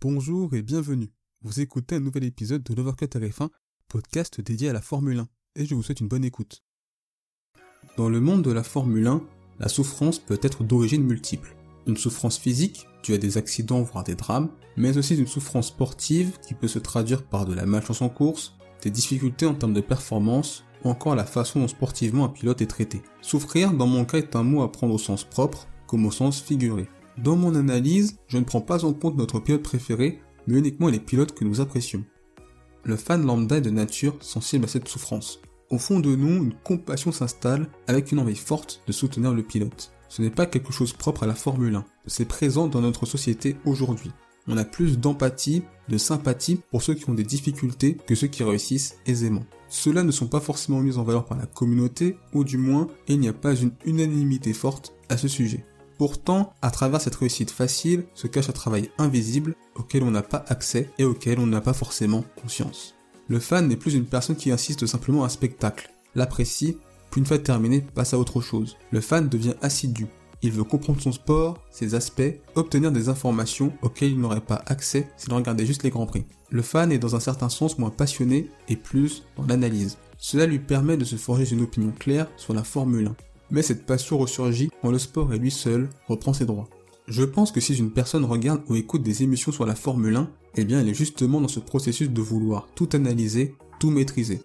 Bonjour et bienvenue. Vous écoutez un nouvel épisode de l'Overcut RF1, podcast dédié à la Formule 1, et je vous souhaite une bonne écoute. Dans le monde de la Formule 1, la souffrance peut être d'origine multiple. Une souffrance physique, due à des accidents voire des drames, mais aussi une souffrance sportive qui peut se traduire par de la malchance en course, des difficultés en termes de performance, ou encore la façon dont sportivement un pilote est traité. Souffrir, dans mon cas, est un mot à prendre au sens propre, comme au sens figuré. Dans mon analyse, je ne prends pas en compte notre pilote préféré, mais uniquement les pilotes que nous apprécions. Le fan lambda est de nature sensible à cette souffrance. Au fond de nous, une compassion s'installe avec une envie forte de soutenir le pilote. Ce n'est pas quelque chose propre à la Formule 1, c'est présent dans notre société aujourd'hui. On a plus d'empathie, de sympathie pour ceux qui ont des difficultés que ceux qui réussissent aisément. Ceux-là ne sont pas forcément mis en valeur par la communauté, ou du moins, il n'y a pas une unanimité forte à ce sujet. Pourtant, à travers cette réussite facile se cache un travail invisible auquel on n'a pas accès et auquel on n'a pas forcément conscience. Le fan n'est plus une personne qui insiste simplement à un spectacle, l'apprécie, puis une fois terminé passe à autre chose. Le fan devient assidu. Il veut comprendre son sport, ses aspects, obtenir des informations auxquelles il n'aurait pas accès s'il regardait juste les grands prix. Le fan est dans un certain sens moins passionné et plus dans l'analyse. Cela lui permet de se forger une opinion claire sur la Formule 1 mais cette passion ressurgit quand le sport et lui seul reprend ses droits. Je pense que si une personne regarde ou écoute des émissions sur la Formule 1, eh bien elle est justement dans ce processus de vouloir tout analyser, tout maîtriser.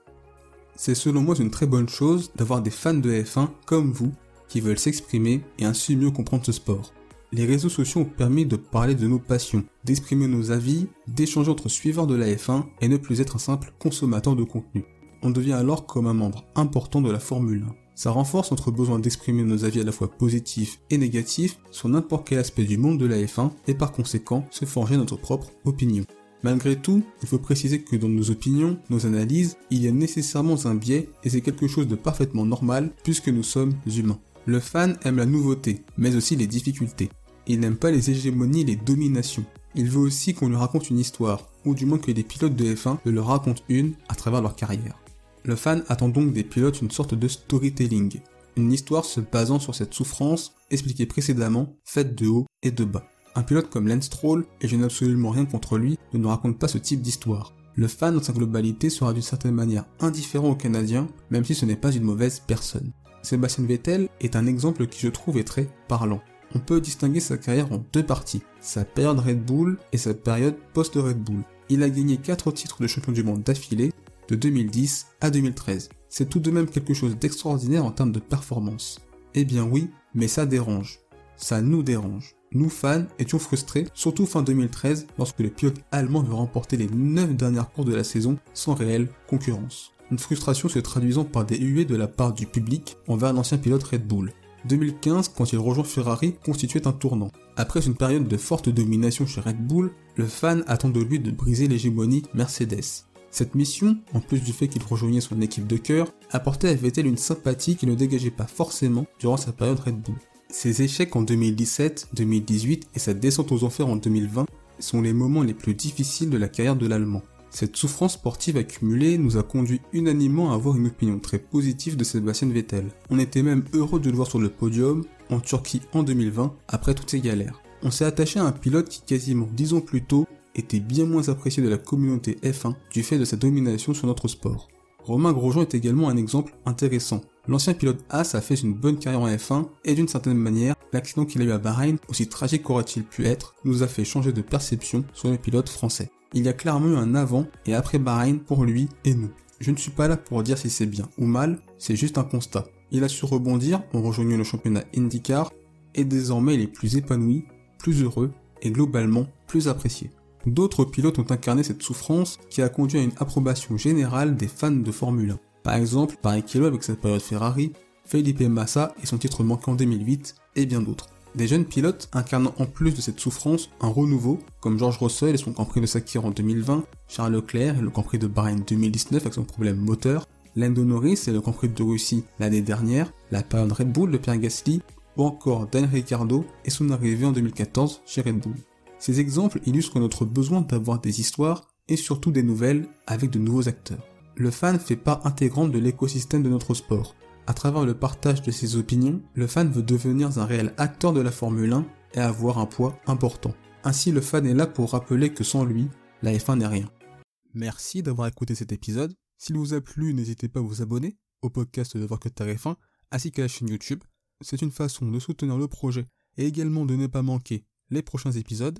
C'est selon moi une très bonne chose d'avoir des fans de F1 comme vous qui veulent s'exprimer et ainsi mieux comprendre ce sport. Les réseaux sociaux ont permis de parler de nos passions, d'exprimer nos avis, d'échanger entre suiveurs de la F1 et ne plus être un simple consommateur de contenu. On devient alors comme un membre important de la Formule 1. Ça renforce notre besoin d'exprimer nos avis à la fois positifs et négatifs sur n'importe quel aspect du monde de la F1 et par conséquent se forger notre propre opinion. Malgré tout, il faut préciser que dans nos opinions, nos analyses, il y a nécessairement un biais et c'est quelque chose de parfaitement normal puisque nous sommes humains. Le fan aime la nouveauté, mais aussi les difficultés. Il n'aime pas les hégémonies les dominations. Il veut aussi qu'on lui raconte une histoire, ou du moins que les pilotes de F1 le leur racontent une à travers leur carrière. Le fan attend donc des pilotes une sorte de storytelling, une histoire se basant sur cette souffrance expliquée précédemment, faite de haut et de bas. Un pilote comme Lance Stroll, et je n'ai absolument rien contre lui, ne nous raconte pas ce type d'histoire. Le fan dans sa globalité sera d'une certaine manière indifférent aux Canadiens, même si ce n'est pas une mauvaise personne. Sébastien Vettel est un exemple qui je trouve est très parlant. On peut distinguer sa carrière en deux parties, sa période Red Bull et sa période post-Red Bull. Il a gagné 4 titres de champion du monde d'affilée, de 2010 à 2013. C'est tout de même quelque chose d'extraordinaire en termes de performance. Eh bien oui, mais ça dérange. Ça nous dérange. Nous fans étions frustrés, surtout fin 2013, lorsque le pilote allemand veut remporter les 9 dernières courses de la saison sans réelle concurrence. Une frustration se traduisant par des huées de la part du public envers l'ancien pilote Red Bull. 2015, quand il rejoint Ferrari, constituait un tournant. Après une période de forte domination chez Red Bull, le fan attend de lui de briser l'hégémonie Mercedes. Cette mission, en plus du fait qu'il rejoignait son équipe de cœur, apportait à Vettel une sympathie qu'il ne dégageait pas forcément durant sa période Red Bull. Ses échecs en 2017, 2018 et sa descente aux enfers en 2020 sont les moments les plus difficiles de la carrière de l'Allemand. Cette souffrance sportive accumulée nous a conduit unanimement à avoir une opinion très positive de Sébastien Vettel. On était même heureux de le voir sur le podium en Turquie en 2020 après toutes ces galères. On s'est attaché à un pilote qui quasiment dix ans plus tôt était bien moins apprécié de la communauté F1 du fait de sa domination sur notre sport. Romain Grosjean est également un exemple intéressant. L'ancien pilote Haas a fait une bonne carrière en F1 et d'une certaine manière, l'accident qu'il a eu à Bahreïn, aussi tragique qu'aurait-il pu être, nous a fait changer de perception sur le pilote français. Il y a clairement eu un avant et après Bahreïn pour lui et nous. Je ne suis pas là pour dire si c'est bien ou mal, c'est juste un constat. Il a su rebondir en rejoignant le championnat IndyCar et désormais il est plus épanoui, plus heureux et globalement plus apprécié. D'autres pilotes ont incarné cette souffrance qui a conduit à une approbation générale des fans de Formule 1. Par exemple, Barrichello avec sa période Ferrari, Felipe Massa et son titre manquant en 2008, et bien d'autres. Des jeunes pilotes incarnant en plus de cette souffrance un renouveau, comme George Russell et son Grand Prix de Sakir en 2020, Charles Leclerc et le Grand Prix de Bahreïn 2019 avec son problème moteur, Lando Norris et le Grand Prix de Russie l'année dernière, la période Red Bull de Pierre Gasly, ou encore Daniel Ricciardo et son arrivée en 2014 chez Red Bull. Ces exemples illustrent notre besoin d'avoir des histoires et surtout des nouvelles avec de nouveaux acteurs. Le fan fait part intégrante de l'écosystème de notre sport. À travers le partage de ses opinions, le fan veut devenir un réel acteur de la Formule 1 et avoir un poids important. Ainsi, le fan est là pour rappeler que sans lui, la F1 n'est rien. Merci d'avoir écouté cet épisode. S'il vous a plu, n'hésitez pas à vous abonner au podcast de Voir que F1 ainsi qu'à la chaîne YouTube. C'est une façon de soutenir le projet et également de ne pas manquer les prochains épisodes.